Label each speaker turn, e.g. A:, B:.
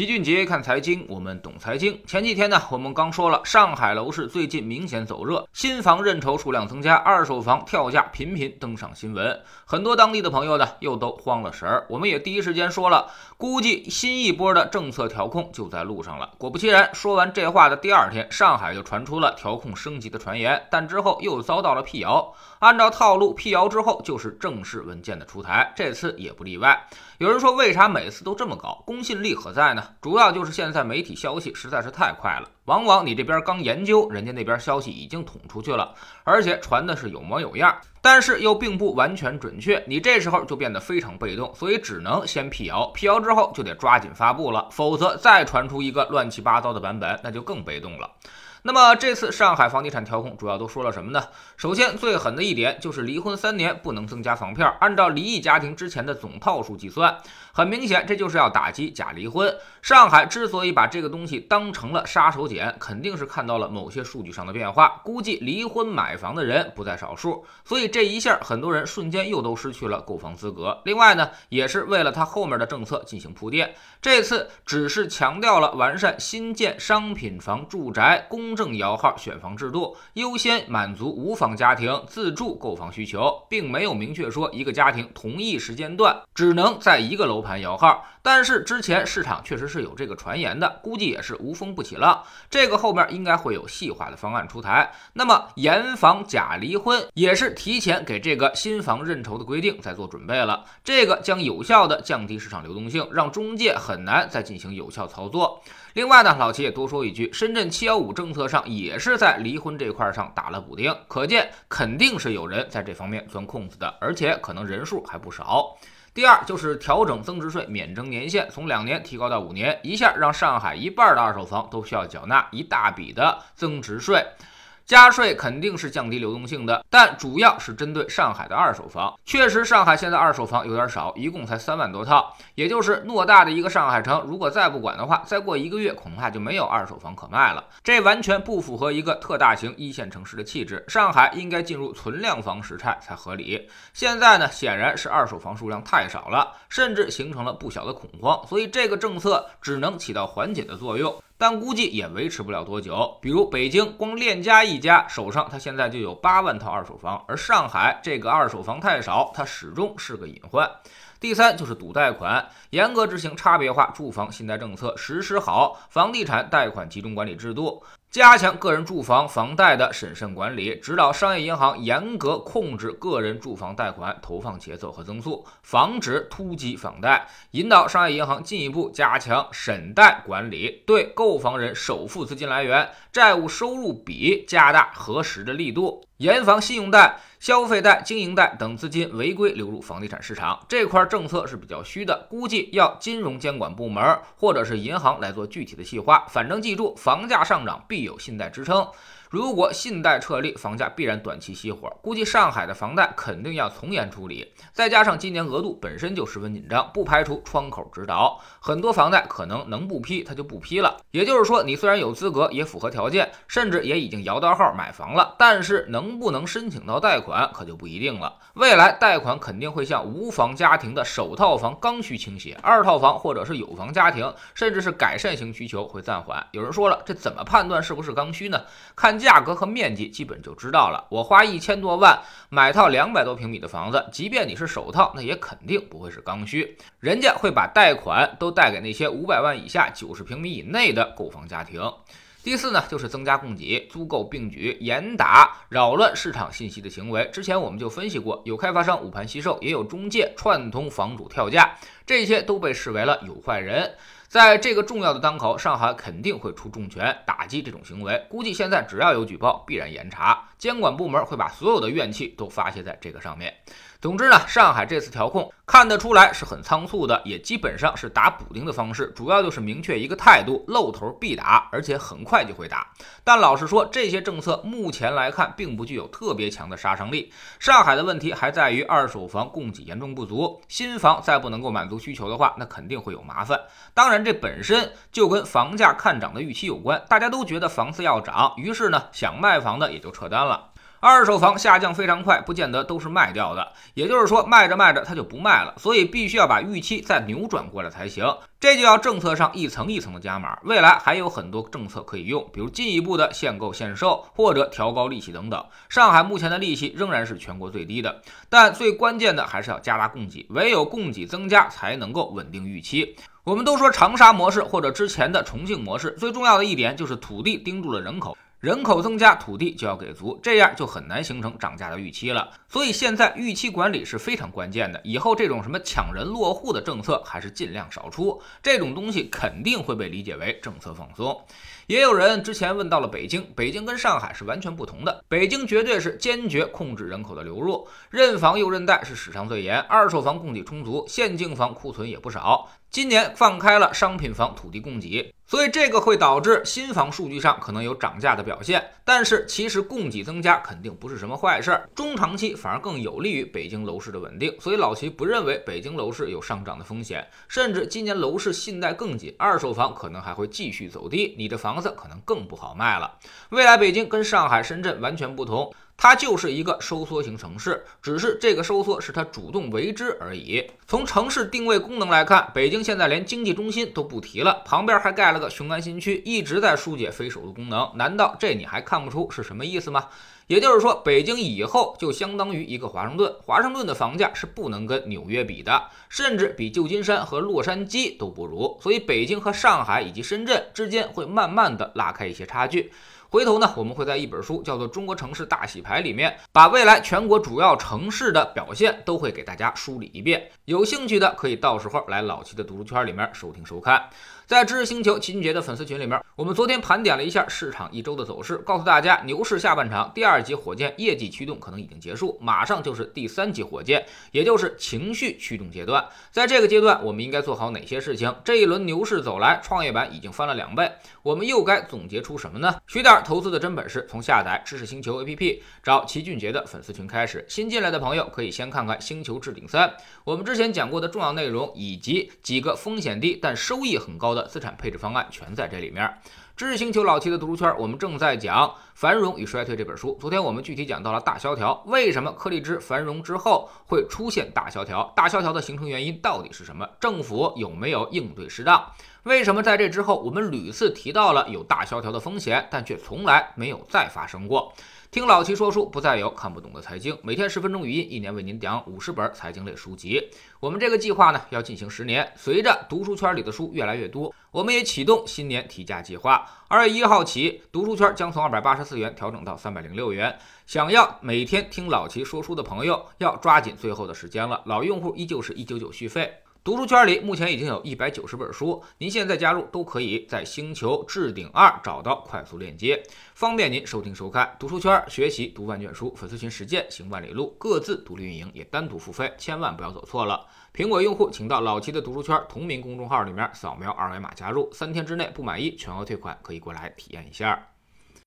A: 齐俊杰看财经，我们懂财经。前几天呢，我们刚说了，上海楼市最近明显走热，新房认筹数量增加，二手房跳价频频登上新闻，很多当地的朋友呢又都慌了神儿。我们也第一时间说了，估计新一波的政策调控就在路上了。果不其然，说完这话的第二天，上海就传出了调控升级的传言，但之后又遭到了辟谣。按照套路，辟谣之后就是正式文件的出台，这次也不例外。有人说，为啥每次都这么高？公信力何在呢？主要就是现在媒体消息实在是太快了，往往你这边刚研究，人家那边消息已经捅出去了，而且传的是有模有样，但是又并不完全准确，你这时候就变得非常被动，所以只能先辟谣，辟谣之后就得抓紧发布了，否则再传出一个乱七八糟的版本，那就更被动了。那么这次上海房地产调控主要都说了什么呢？首先最狠的一点就是离婚三年不能增加房票，按照离异家庭之前的总套数计算。很明显，这就是要打击假离婚。上海之所以把这个东西当成了杀手锏，肯定是看到了某些数据上的变化，估计离婚买房的人不在少数，所以这一下很多人瞬间又都失去了购房资格。另外呢，也是为了他后面的政策进行铺垫。这次只是强调了完善新建商品房住宅公证摇号选房制度，优先满足无房家庭自住购房需求，并没有明确说一个家庭同一时间段只能在一个楼。盘摇号，但是之前市场确实是有这个传言的，估计也是无风不起浪。这个后面应该会有细化的方案出台。那么严防假离婚，也是提前给这个新房认筹的规定在做准备了。这个将有效的降低市场流动性，让中介很难再进行有效操作。另外呢，老齐也多说一句，深圳七幺五政策上也是在离婚这块上打了补丁，可见肯定是有人在这方面钻空子的，而且可能人数还不少。第二就是调整增值税免征年限，从两年提高到五年，一下让上海一半的二手房都需要缴纳一大笔的增值税。加税肯定是降低流动性的，但主要是针对上海的二手房。确实，上海现在二手房有点少，一共才三万多套，也就是偌大的一个上海城，如果再不管的话，再过一个月恐怕就没有二手房可卖了。这完全不符合一个特大型一线城市的气质。上海应该进入存量房时态才合理。现在呢，显然是二手房数量太少了，甚至形成了不小的恐慌，所以这个政策只能起到缓解的作用。但估计也维持不了多久。比如北京，光链家一家手上，它现在就有八万套二手房，而上海这个二手房太少，它始终是个隐患。第三就是赌贷款，严格执行差别化住房信贷政策，实施好房地产贷款集中管理制度。加强个人住房房贷的审慎管理，指导商业银行严格控制个人住房贷款投放节奏和增速，防止突击房贷；引导商业银行进一步加强审贷管理，对购房人首付资金来源、债务收入比加大核实的力度，严防信用贷。消费贷、经营贷等资金违规流入房地产市场，这块政策是比较虚的，估计要金融监管部门或者是银行来做具体的细化。反正记住，房价上涨必有信贷支撑。如果信贷撤立，房价必然短期熄火。估计上海的房贷肯定要从严处理，再加上今年额度本身就十分紧张，不排除窗口指导，很多房贷可能能不批他就不批了。也就是说，你虽然有资格，也符合条件，甚至也已经摇到号买房了，但是能不能申请到贷款可就不一定了。未来贷款肯定会向无房家庭的首套房刚需倾斜，二套房或者是有房家庭，甚至是改善型需求会暂缓。有人说了，这怎么判断是不是刚需呢？看。价格和面积基本就知道了。我花一千多万买套两百多平米的房子，即便你是首套，那也肯定不会是刚需。人家会把贷款都贷给那些五百万以下、九十平米以内的购房家庭。第四呢，就是增加供给，租购并举，严打扰乱市场信息的行为。之前我们就分析过，有开发商捂盘惜售，也有中介串通房主跳价，这些都被视为了有坏人。在这个重要的当口，上海肯定会出重拳打击这种行为。估计现在只要有举报，必然严查，监管部门会把所有的怨气都发泄在这个上面。总之呢，上海这次调控看得出来是很仓促的，也基本上是打补丁的方式，主要就是明确一个态度，露头必打，而且很快就会打。但老实说，这些政策目前来看并不具有特别强的杀伤力。上海的问题还在于二手房供给严重不足，新房再不能够满足需求的话，那肯定会有麻烦。当然，这本身就跟房价看涨的预期有关，大家都觉得房子要涨，于是呢，想卖房的也就撤单了。二手房下降非常快，不见得都是卖掉的，也就是说卖着卖着它就不卖了，所以必须要把预期再扭转过来才行。这就要政策上一层一层的加码，未来还有很多政策可以用，比如进一步的限购限售或者调高利息等等。上海目前的利息仍然是全国最低的，但最关键的还是要加大供给，唯有供给增加才能够稳定预期。我们都说长沙模式或者之前的重庆模式，最重要的一点就是土地盯住了人口。人口增加，土地就要给足，这样就很难形成涨价的预期了。所以现在预期管理是非常关键的。以后这种什么抢人落户的政策还是尽量少出，这种东西肯定会被理解为政策放松。也有人之前问到了北京，北京跟上海是完全不同的。北京绝对是坚决控制人口的流入，认房又认贷是史上最严，二手房供给充足，现净房库存也不少。今年放开了商品房土地供给，所以这个会导致新房数据上可能有涨价的表现。但是其实供给增加肯定不是什么坏事儿，中长期反而更有利于北京楼市的稳定。所以老齐不认为北京楼市有上涨的风险，甚至今年楼市信贷更紧，二手房可能还会继续走低，你的房子可能更不好卖了。未来北京跟上海、深圳完全不同。它就是一个收缩型城市，只是这个收缩是它主动为之而已。从城市定位功能来看，北京现在连经济中心都不提了，旁边还盖了个雄安新区，一直在疏解非首都功能。难道这你还看不出是什么意思吗？也就是说，北京以后就相当于一个华盛顿，华盛顿的房价是不能跟纽约比的，甚至比旧金山和洛杉矶都不如。所以，北京和上海以及深圳之间会慢慢的拉开一些差距。回头呢，我们会在一本书叫做《中国城市大洗牌》里面，把未来全国主要城市的表现都会给大家梳理一遍。有兴趣的可以到时候来老齐的读书圈里面收听收看。在知识星球齐俊杰的粉丝群里面，我们昨天盘点了一下市场一周的走势，告诉大家牛市下半场第二级火箭业绩驱动可能已经结束，马上就是第三级火箭，也就是情绪驱动阶段。在这个阶段，我们应该做好哪些事情？这一轮牛市走来，创业板已经翻了两倍，我们又该总结出什么呢？学点投资的真本事，从下载知识星球 APP 找齐俊杰的粉丝群开始。新进来的朋友可以先看看《星球置顶三》，我们之前讲过的重要内容，以及几个风险低但收益很高的。资产配置方案全在这里面。知识星球老七的读书圈，我们正在讲《繁荣与衰退》这本书。昨天我们具体讲到了大萧条，为什么颗粒芝繁荣之后会出现大萧条？大萧条的形成原因到底是什么？政府有没有应对适当？为什么在这之后我们屡次提到了有大萧条的风险，但却从来没有再发生过？听老齐说书，不再有看不懂的财经。每天十分钟语音，一年为您讲五十本财经类书籍。我们这个计划呢，要进行十年。随着读书圈里的书越来越多，我们也启动新年提价计划。二月一号起，读书圈将从二百八十四元调整到三百零六元。想要每天听老齐说书的朋友，要抓紧最后的时间了。老用户依旧是一九九续费。读书圈里目前已经有一百九十本书，您现在加入都可以在星球置顶二找到快速链接，方便您收听收看。读书圈学习读万卷书，粉丝群实践行万里路，各自独立运营也单独付费，千万不要走错了。苹果用户请到老齐的读书圈同名公众号里面扫描二维码加入，三天之内不满意全额退款，可以过来体验一下。